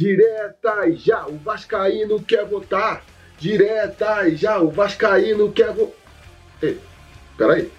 Direta já, o Vascaíno quer votar. Direta já, o Vascaíno quer votar. Ei, peraí.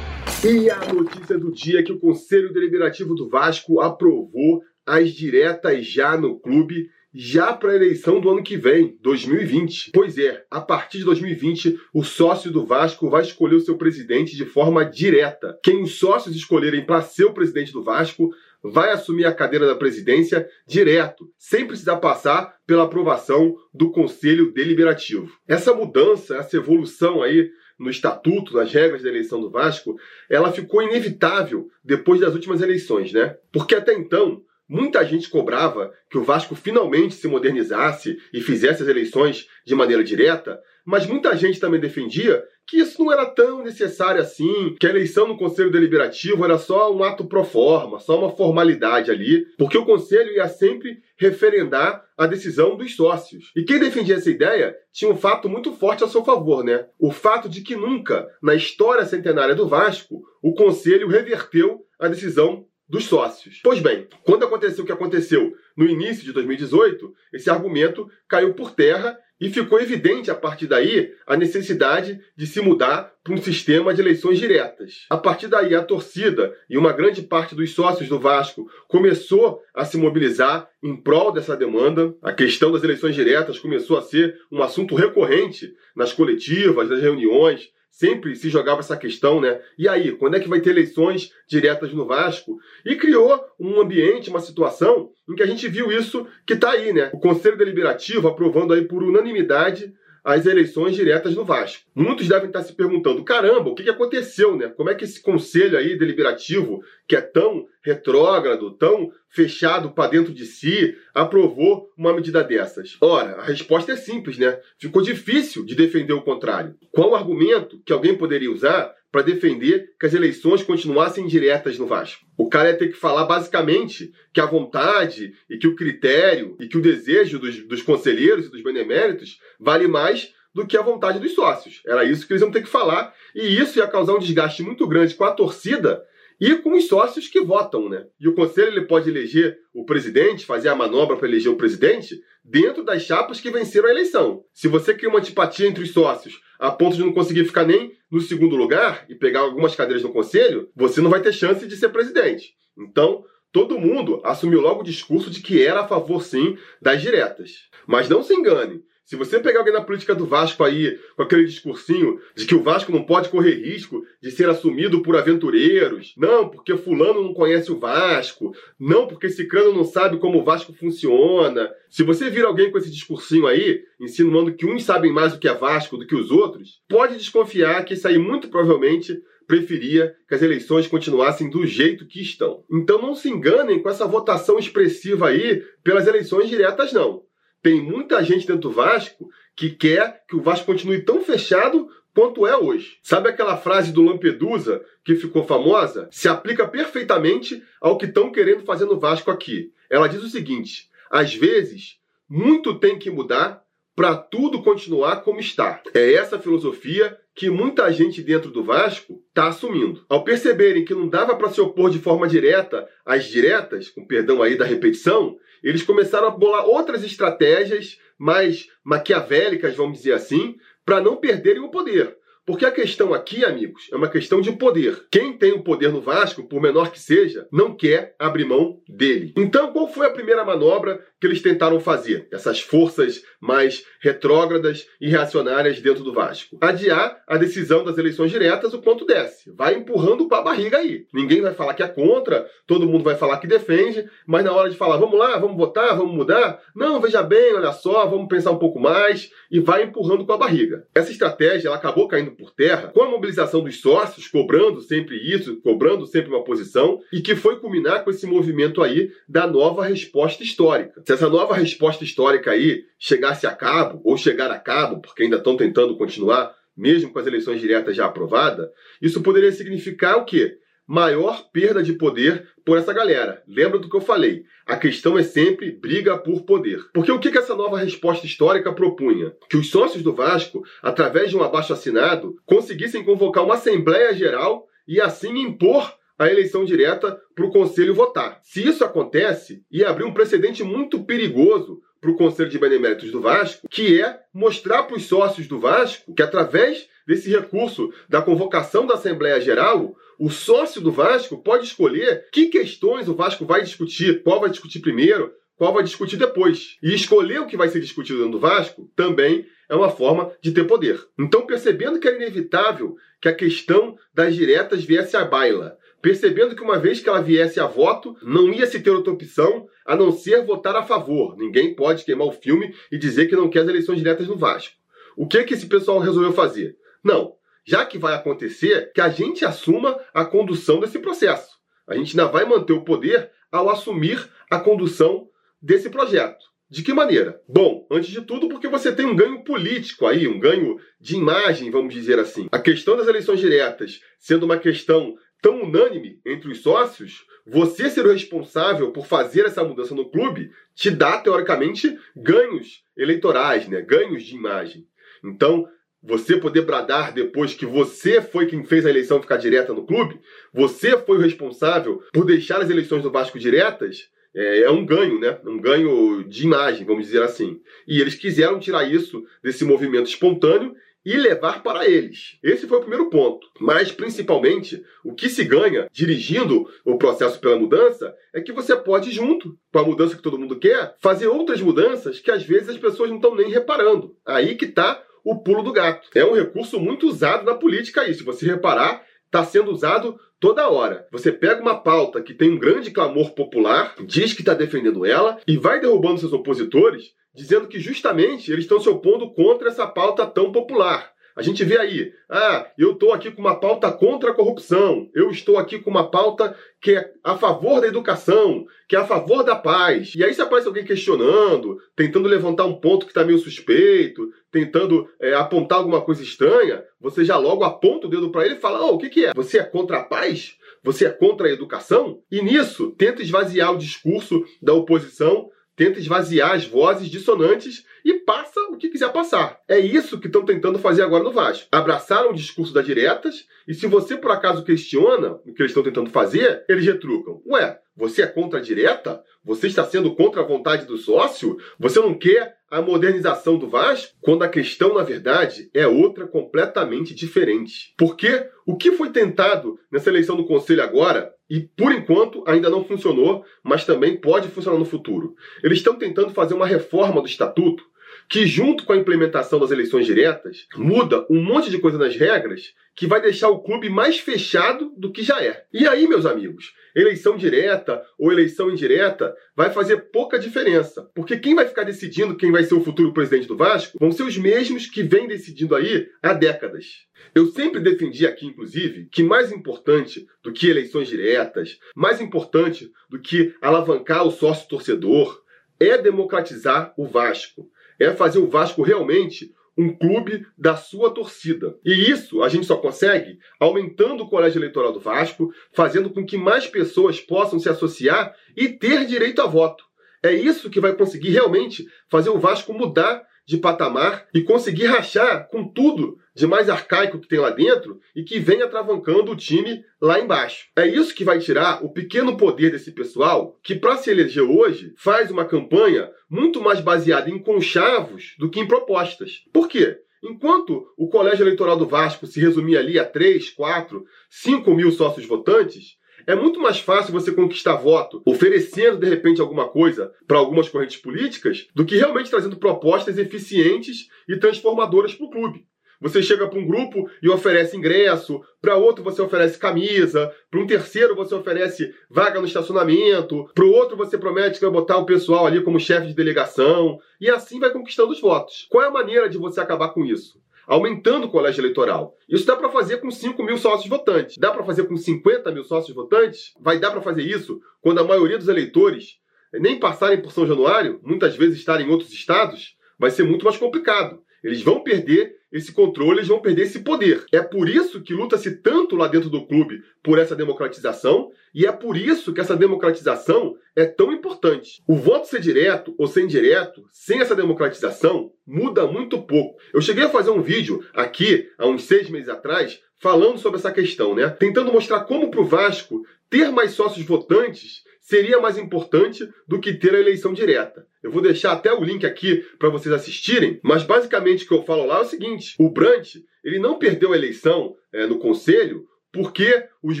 E a notícia do dia é que o Conselho Deliberativo do Vasco aprovou as diretas já no clube já para a eleição do ano que vem, 2020. Pois é, a partir de 2020, o sócio do Vasco vai escolher o seu presidente de forma direta. Quem os sócios escolherem para ser o presidente do Vasco vai assumir a cadeira da presidência direto, sem precisar passar pela aprovação do Conselho Deliberativo. Essa mudança, essa evolução aí no estatuto, nas regras da eleição do Vasco, ela ficou inevitável depois das últimas eleições, né? Porque até então, Muita gente cobrava que o Vasco finalmente se modernizasse e fizesse as eleições de maneira direta, mas muita gente também defendia que isso não era tão necessário assim, que a eleição no Conselho Deliberativo era só um ato pro forma, só uma formalidade ali, porque o Conselho ia sempre referendar a decisão dos sócios. E quem defendia essa ideia tinha um fato muito forte a seu favor, né? O fato de que nunca, na história centenária do Vasco, o Conselho reverteu a decisão dos sócios. Pois bem, quando aconteceu o que aconteceu no início de 2018, esse argumento caiu por terra e ficou evidente a partir daí a necessidade de se mudar para um sistema de eleições diretas. A partir daí, a torcida e uma grande parte dos sócios do Vasco começou a se mobilizar em prol dessa demanda. A questão das eleições diretas começou a ser um assunto recorrente nas coletivas, nas reuniões, sempre se jogava essa questão, né? E aí, quando é que vai ter eleições diretas no Vasco? E criou um ambiente, uma situação em que a gente viu isso que está aí, né? O Conselho Deliberativo aprovando aí por unanimidade as eleições diretas no Vasco. Muitos devem estar se perguntando: caramba, o que aconteceu, né? Como é que esse conselho aí deliberativo, que é tão retrógrado, tão fechado para dentro de si, aprovou uma medida dessas? Ora, a resposta é simples, né? Ficou difícil de defender o contrário. Qual o argumento que alguém poderia usar para defender que as eleições continuassem diretas no Vasco. O cara ia ter que falar basicamente que a vontade e que o critério e que o desejo dos, dos conselheiros e dos beneméritos vale mais do que a vontade dos sócios. Era isso que eles iam ter que falar e isso ia causar um desgaste muito grande com a torcida e com os sócios que votam, né? E o conselho ele pode eleger o presidente, fazer a manobra para eleger o presidente dentro das chapas que venceram a eleição. Se você cria uma antipatia entre os sócios a ponto de não conseguir ficar nem no segundo lugar e pegar algumas cadeiras no conselho, você não vai ter chance de ser presidente. Então, todo mundo assumiu logo o discurso de que era a favor sim das diretas. Mas não se engane, se você pegar alguém na política do Vasco aí, com aquele discursinho de que o Vasco não pode correr risco de ser assumido por aventureiros, não, porque fulano não conhece o Vasco, não, porque ciclano não sabe como o Vasco funciona. Se você vir alguém com esse discursinho aí, insinuando que uns sabem mais do que é Vasco do que os outros, pode desconfiar que isso aí muito provavelmente preferia que as eleições continuassem do jeito que estão. Então não se enganem com essa votação expressiva aí pelas eleições diretas, não tem muita gente dentro do Vasco que quer que o Vasco continue tão fechado quanto é hoje. Sabe aquela frase do Lampedusa que ficou famosa? Se aplica perfeitamente ao que estão querendo fazer no Vasco aqui. Ela diz o seguinte: às vezes, muito tem que mudar para tudo continuar como está. É essa filosofia que muita gente dentro do Vasco está assumindo. Ao perceberem que não dava para se opor de forma direta às diretas, com perdão aí da repetição, eles começaram a bolar outras estratégias mais maquiavélicas, vamos dizer assim, para não perderem o poder. Porque a questão aqui, amigos, é uma questão de poder. Quem tem o poder no Vasco, por menor que seja, não quer abrir mão dele. Então, qual foi a primeira manobra que eles tentaram fazer? Essas forças mais retrógradas e reacionárias dentro do Vasco. Adiar a decisão das eleições diretas o quanto desce. Vai empurrando para a barriga aí. Ninguém vai falar que é contra, todo mundo vai falar que defende, mas na hora de falar, vamos lá, vamos votar, vamos mudar, não, veja bem, olha só, vamos pensar um pouco mais e vai empurrando com a barriga. Essa estratégia ela acabou caindo por terra com a mobilização dos sócios, cobrando sempre isso, cobrando sempre uma posição, e que foi culminar com esse movimento aí da nova resposta histórica. Essa nova resposta histórica aí chegasse a cabo, ou chegar a cabo, porque ainda estão tentando continuar, mesmo com as eleições diretas já aprovadas, isso poderia significar o quê? Maior perda de poder por essa galera. Lembra do que eu falei? A questão é sempre briga por poder. Porque o que, que essa nova resposta histórica propunha? Que os sócios do Vasco, através de um abaixo assinado, conseguissem convocar uma Assembleia Geral e assim impor a eleição direta para o Conselho votar. Se isso acontece, ia abrir um precedente muito perigoso para o Conselho de Beneméritos do Vasco, que é mostrar para os sócios do Vasco que, através desse recurso da convocação da Assembleia Geral, o sócio do Vasco pode escolher que questões o Vasco vai discutir, qual vai discutir primeiro, qual vai discutir depois. E escolher o que vai ser discutido dentro do Vasco também é uma forma de ter poder. Então, percebendo que era inevitável que a questão das diretas viesse à baila, percebendo que uma vez que ela viesse a voto, não ia se ter outra opção a não ser votar a favor. Ninguém pode queimar o filme e dizer que não quer as eleições diretas no Vasco. O que que esse pessoal resolveu fazer? Não, já que vai acontecer, que a gente assuma a condução desse processo. A gente ainda vai manter o poder ao assumir a condução desse projeto. De que maneira? Bom, antes de tudo, porque você tem um ganho político aí, um ganho de imagem, vamos dizer assim. A questão das eleições diretas sendo uma questão tão unânime entre os sócios, você ser o responsável por fazer essa mudança no clube te dá, teoricamente, ganhos eleitorais, né? ganhos de imagem. Então, você poder bradar depois que você foi quem fez a eleição ficar direta no clube, você foi o responsável por deixar as eleições do Vasco diretas, é, é, um ganho, né? Um ganho de imagem, vamos dizer assim. E eles quiseram tirar isso desse movimento espontâneo e levar para eles. Esse foi o primeiro ponto. Mas, principalmente, o que se ganha dirigindo o processo pela mudança é que você pode, junto com a mudança que todo mundo quer, fazer outras mudanças que às vezes as pessoas não estão nem reparando. Aí que está o pulo do gato. É um recurso muito usado na política aí. Se você reparar, está sendo usado toda hora. Você pega uma pauta que tem um grande clamor popular, diz que está defendendo ela e vai derrubando seus opositores, dizendo que justamente eles estão se opondo contra essa pauta tão popular. A gente vê aí, ah, eu estou aqui com uma pauta contra a corrupção, eu estou aqui com uma pauta que é a favor da educação, que é a favor da paz. E aí se aparece alguém questionando, tentando levantar um ponto que está meio suspeito, tentando é, apontar alguma coisa estranha, você já logo aponta o dedo para ele e fala, oh, o que, que é? Você é contra a paz? Você é contra a educação? E nisso, tenta esvaziar o discurso da oposição tenta esvaziar as vozes dissonantes e passa o que quiser passar. É isso que estão tentando fazer agora no Vasco. Abraçaram o discurso das diretas e se você por acaso questiona o que eles estão tentando fazer, eles retrucam. Ué, você é contra a direta? Você está sendo contra a vontade do sócio? Você não quer a modernização do Vasco? Quando a questão, na verdade, é outra completamente diferente. Porque o que foi tentado nessa eleição do Conselho agora e por enquanto ainda não funcionou, mas também pode funcionar no futuro. Eles estão tentando fazer uma reforma do estatuto que, junto com a implementação das eleições diretas, muda um monte de coisa nas regras que vai deixar o clube mais fechado do que já é. E aí, meus amigos, eleição direta ou eleição indireta vai fazer pouca diferença, porque quem vai ficar decidindo quem vai ser o futuro presidente do Vasco vão ser os mesmos que vêm decidindo aí há décadas. Eu sempre defendi aqui, inclusive, que mais importante do que eleições diretas, mais importante do que alavancar o sócio torcedor, é democratizar o Vasco é fazer o Vasco realmente um clube da sua torcida. E isso a gente só consegue aumentando o colégio eleitoral do Vasco, fazendo com que mais pessoas possam se associar e ter direito a voto. É isso que vai conseguir realmente fazer o Vasco mudar de patamar e conseguir rachar com tudo de mais arcaico que tem lá dentro e que vem atravancando o time lá embaixo. É isso que vai tirar o pequeno poder desse pessoal que, para se eleger hoje, faz uma campanha muito mais baseada em conchavos do que em propostas. Por quê? Enquanto o colégio eleitoral do Vasco se resumia ali a 3, 4, 5 mil sócios votantes, é muito mais fácil você conquistar voto oferecendo de repente alguma coisa para algumas correntes políticas do que realmente trazendo propostas eficientes e transformadoras para o clube. Você chega para um grupo e oferece ingresso, para outro você oferece camisa, para um terceiro você oferece vaga no estacionamento, para o outro você promete que vai botar o pessoal ali como chefe de delegação, e assim vai conquistando os votos. Qual é a maneira de você acabar com isso? Aumentando o colégio eleitoral. Isso dá para fazer com 5 mil sócios votantes. Dá para fazer com 50 mil sócios votantes? Vai dar para fazer isso quando a maioria dos eleitores nem passarem por São Januário, muitas vezes estarem em outros estados? Vai ser muito mais complicado. Eles vão perder esse controle, eles vão perder esse poder. É por isso que luta-se tanto lá dentro do clube por essa democratização e é por isso que essa democratização é tão importante. O voto ser direto ou ser indireto, sem essa democratização, muda muito pouco. Eu cheguei a fazer um vídeo aqui, há uns seis meses atrás, falando sobre essa questão, né? Tentando mostrar como para o Vasco ter mais sócios votantes seria mais importante do que ter a eleição direta. Eu vou deixar até o link aqui para vocês assistirem, mas basicamente o que eu falo lá é o seguinte: o Brant ele não perdeu a eleição é, no conselho porque os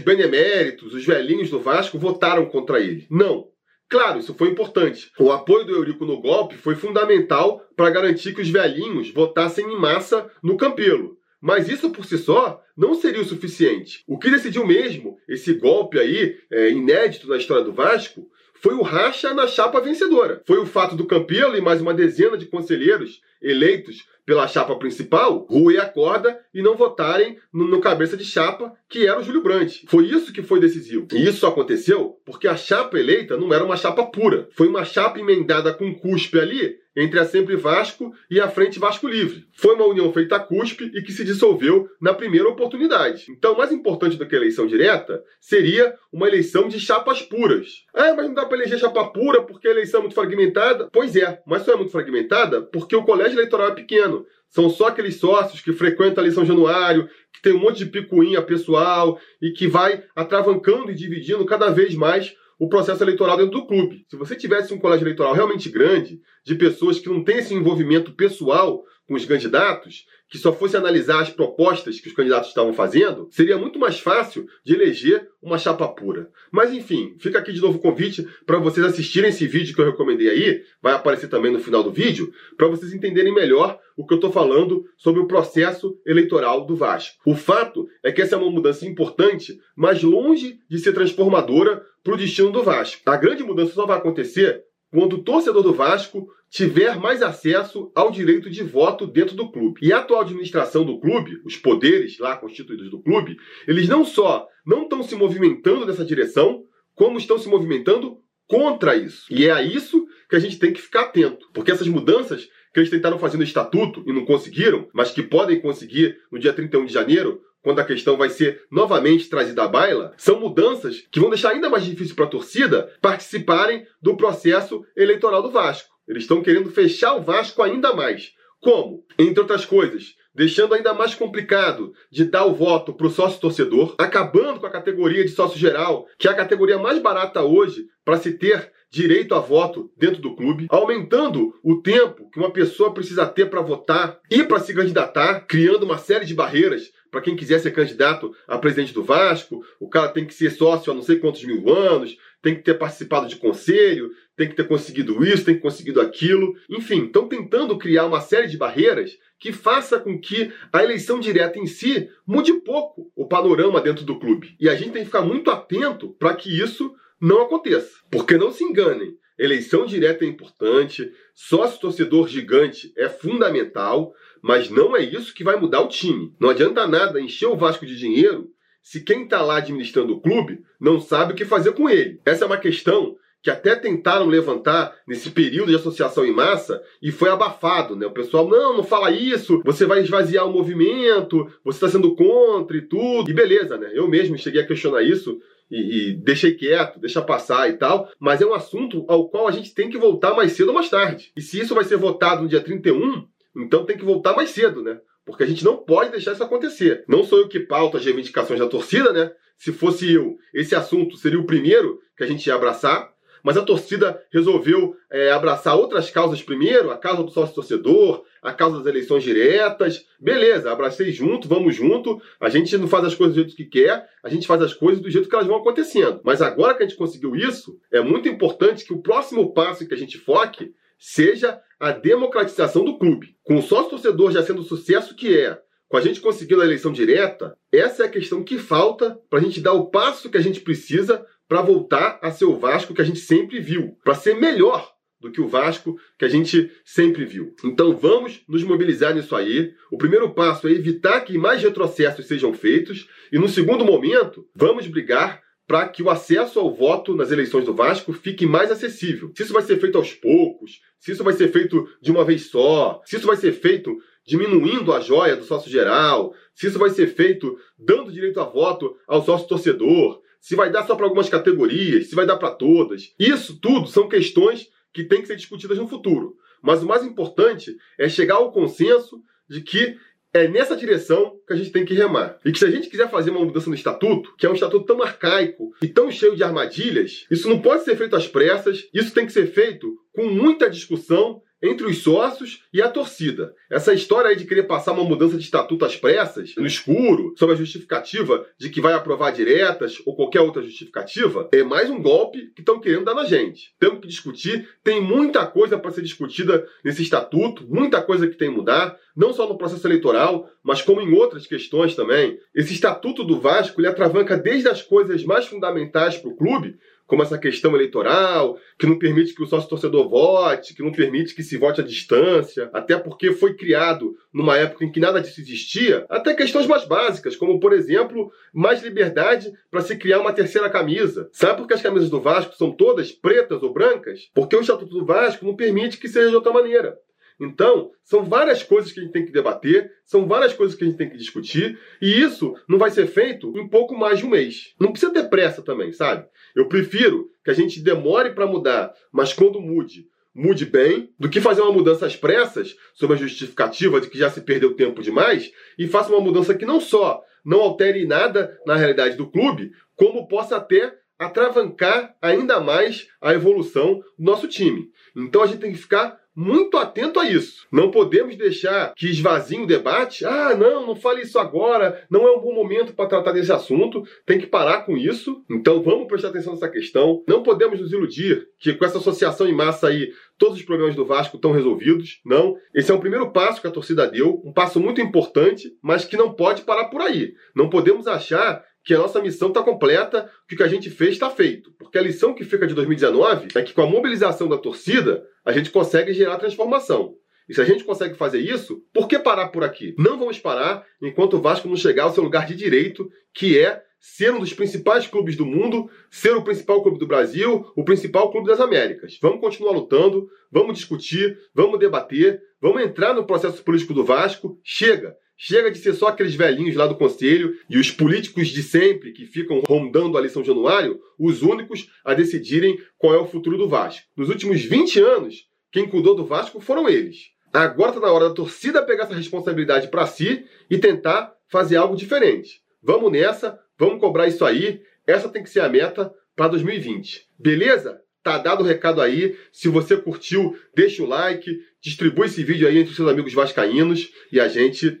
beneméritos, os velhinhos do Vasco votaram contra ele. Não. Claro, isso foi importante. O apoio do Eurico no golpe foi fundamental para garantir que os velhinhos votassem em massa no Campelo. Mas isso por si só não seria o suficiente. O que decidiu mesmo esse golpe aí, é, inédito na história do Vasco, foi o racha na chapa vencedora. Foi o fato do Campelo e mais uma dezena de conselheiros eleitos pela chapa principal, ruir a corda e não votarem no, no, cabeça de chapa, que era o Júlio Brandt. Foi isso que foi decisivo. E isso aconteceu porque a chapa eleita não era uma chapa pura. Foi uma chapa emendada com cuspe ali entre a Sempre Vasco e a Frente Vasco Livre. Foi uma união feita a cuspe e que se dissolveu na primeira oportunidade. Então, mais importante do que a eleição direta seria uma eleição de chapas puras. Ah, mas não dá para eleger chapa pura porque a eleição é muito fragmentada? Pois é, mas só é muito fragmentada porque o colégio eleitoral é pequeno pequeno. São só aqueles sócios que frequentam ali São Januário, que tem um monte de picuinha pessoal e que vai atravancando e dividindo cada vez mais o processo eleitoral dentro do clube. Se você tivesse um colégio eleitoral realmente grande, de pessoas que não têm esse envolvimento pessoal com os candidatos, que só fosse analisar as propostas que os candidatos estavam fazendo, seria muito mais fácil de eleger uma chapa pura. Mas enfim, fica aqui de novo o convite para vocês assistirem esse vídeo que eu recomendei aí, vai aparecer também no final do vídeo, para vocês entenderem melhor o que eu estou falando sobre o processo eleitoral do Vasco. O fato é que essa é uma mudança importante, mas longe de ser transformadora para o destino do Vasco. A grande mudança só vai acontecer quando o torcedor do Vasco tiver mais acesso ao direito de voto dentro do clube. E a atual administração do clube, os poderes lá constituídos do clube, eles não só não estão se movimentando nessa direção, como estão se movimentando contra isso. E é a isso que a gente tem que ficar atento, porque essas mudanças que eles tentaram fazer no estatuto e não conseguiram, mas que podem conseguir no dia 31 de janeiro, quando a questão vai ser novamente trazida à baila, são mudanças que vão deixar ainda mais difícil para a torcida participarem do processo eleitoral do Vasco. Eles estão querendo fechar o Vasco ainda mais. Como? Entre outras coisas, deixando ainda mais complicado de dar o voto para o sócio torcedor, acabando com a categoria de sócio geral, que é a categoria mais barata hoje para se ter direito a voto dentro do clube, aumentando o tempo que uma pessoa precisa ter para votar e para se candidatar, criando uma série de barreiras para quem quiser ser candidato a presidente do Vasco. O cara tem que ser sócio há não sei quantos mil anos, tem que ter participado de conselho, tem que ter conseguido isso, tem que conseguido aquilo. Enfim, estão tentando criar uma série de barreiras que faça com que a eleição direta em si mude pouco o panorama dentro do clube. E a gente tem que ficar muito atento para que isso não aconteça. Porque não se enganem, eleição direta é importante, sócio torcedor gigante é fundamental, mas não é isso que vai mudar o time. Não adianta nada encher o Vasco de dinheiro se quem está lá administrando o clube não sabe o que fazer com ele. Essa é uma questão que até tentaram levantar nesse período de associação em massa e foi abafado, né? O pessoal, não, não fala isso, você vai esvaziar o movimento, você está sendo contra e tudo. E beleza, né? Eu mesmo cheguei a questionar isso e, e, deixei quieto, deixa passar e tal, mas é um assunto ao qual a gente tem que voltar mais cedo ou mais tarde. E se isso vai ser votado no dia 31, então tem que voltar mais cedo, né? Porque a gente não pode deixar isso acontecer. Não sou eu que pauta as reivindicações da torcida, né? Se fosse eu, esse assunto seria o primeiro que a gente ia abraçar mas a torcida resolveu é, abraçar outras causas primeiro, a causa do sócio-torcedor, a causa das eleições diretas. Beleza, abracei junto, vamos junto. A gente não faz as coisas do jeito que quer, a gente faz as coisas do jeito que elas vão acontecendo. Mas agora que a gente conseguiu isso, é muito importante que o próximo passo que a gente foque seja a democratização do clube. Com o sócio-torcedor já sendo o sucesso que é, com a gente conseguindo a eleição direta, essa é a questão que falta para a gente dar o passo que a gente precisa para voltar a ser o Vasco que a gente sempre viu, para ser melhor do que o Vasco que a gente sempre viu. Então vamos nos mobilizar nisso aí. O primeiro passo é evitar que mais retrocessos sejam feitos e no segundo momento, vamos brigar para que o acesso ao voto nas eleições do Vasco fique mais acessível. Se isso vai ser feito aos poucos, se isso vai ser feito de uma vez só, se isso vai ser feito diminuindo a joia do sócio geral, se isso vai ser feito dando direito a voto ao sócio torcedor, se vai dar só para algumas categorias, se vai dar para todas. Isso tudo são questões que têm que ser discutidas no futuro. Mas o mais importante é chegar ao consenso de que é nessa direção que a gente tem que remar. E que se a gente quiser fazer uma mudança no estatuto, que é um estatuto tão arcaico e tão cheio de armadilhas, isso não pode ser feito às pressas, isso tem que ser feito com muita discussão entre os sócios e a torcida. Essa história aí de querer passar uma mudança de estatuto às pressas, no escuro, sob a justificativa de que vai aprovar diretas ou qualquer outra justificativa, é mais um golpe que estão querendo dar na gente. Temos que discutir, tem muita coisa para ser discutida nesse estatuto, muita coisa que tem que mudar, não só no processo eleitoral, mas como em outras questões também. Esse estatuto do Vasco ele atravanca desde as coisas mais fundamentais para o clube, como essa questão eleitoral, que não permite que o sócio torcedor vote, que não permite que se vote à distância, até porque foi criado numa época em que nada disso existia, até questões mais básicas, como, por exemplo, mais liberdade para se criar uma terceira camisa. Sabe por que as camisas do Vasco são todas pretas ou brancas? Porque o Estatuto do Vasco não permite que seja de outra maneira. Então, são várias coisas que a gente tem que debater, são várias coisas que a gente tem que discutir, e isso não vai ser feito em pouco mais de um mês. Não precisa ter pressa também, sabe? Eu prefiro que a gente demore para mudar, mas quando mude, mude bem, do que fazer uma mudança às pressas, sob a justificativa de que já se perdeu tempo demais, e faça uma mudança que não só não altere nada na realidade do clube, como possa até atravancar ainda mais a evolução do nosso time. Então a gente tem que ficar muito atento a isso. Não podemos deixar que esvazie o debate. Ah, não, não fale isso agora, não é um bom momento para tratar desse assunto. Tem que parar com isso. Então vamos prestar atenção nessa questão. Não podemos nos iludir que com essa associação em massa aí todos os problemas do Vasco estão resolvidos. Não. Esse é o primeiro passo que a torcida deu, um passo muito importante, mas que não pode parar por aí. Não podemos achar que a nossa missão está completa, que o que a gente fez está feito. Porque a lição que fica de 2019 é que com a mobilização da torcida, a gente consegue gerar transformação. E se a gente consegue fazer isso, por que parar por aqui? Não vamos parar enquanto o Vasco não chegar ao seu lugar de direito, que é ser um dos principais clubes do mundo, ser o principal clube do Brasil, o principal clube das Américas. Vamos continuar lutando, vamos discutir, vamos debater, vamos entrar no processo político do Vasco. Chega! Chega de ser só aqueles velhinhos lá do conselho e os políticos de sempre que ficam rondando ali São Januário, os únicos a decidirem qual é o futuro do Vasco. Nos últimos 20 anos, quem cuidou do Vasco foram eles. Agora está na hora da torcida pegar essa responsabilidade para si e tentar fazer algo diferente. Vamos nessa, vamos cobrar isso aí. Essa tem que ser a meta para 2020. Beleza? Tá dado o recado aí. Se você curtiu, deixa o like, distribui esse vídeo aí entre os seus amigos vascaínos e a gente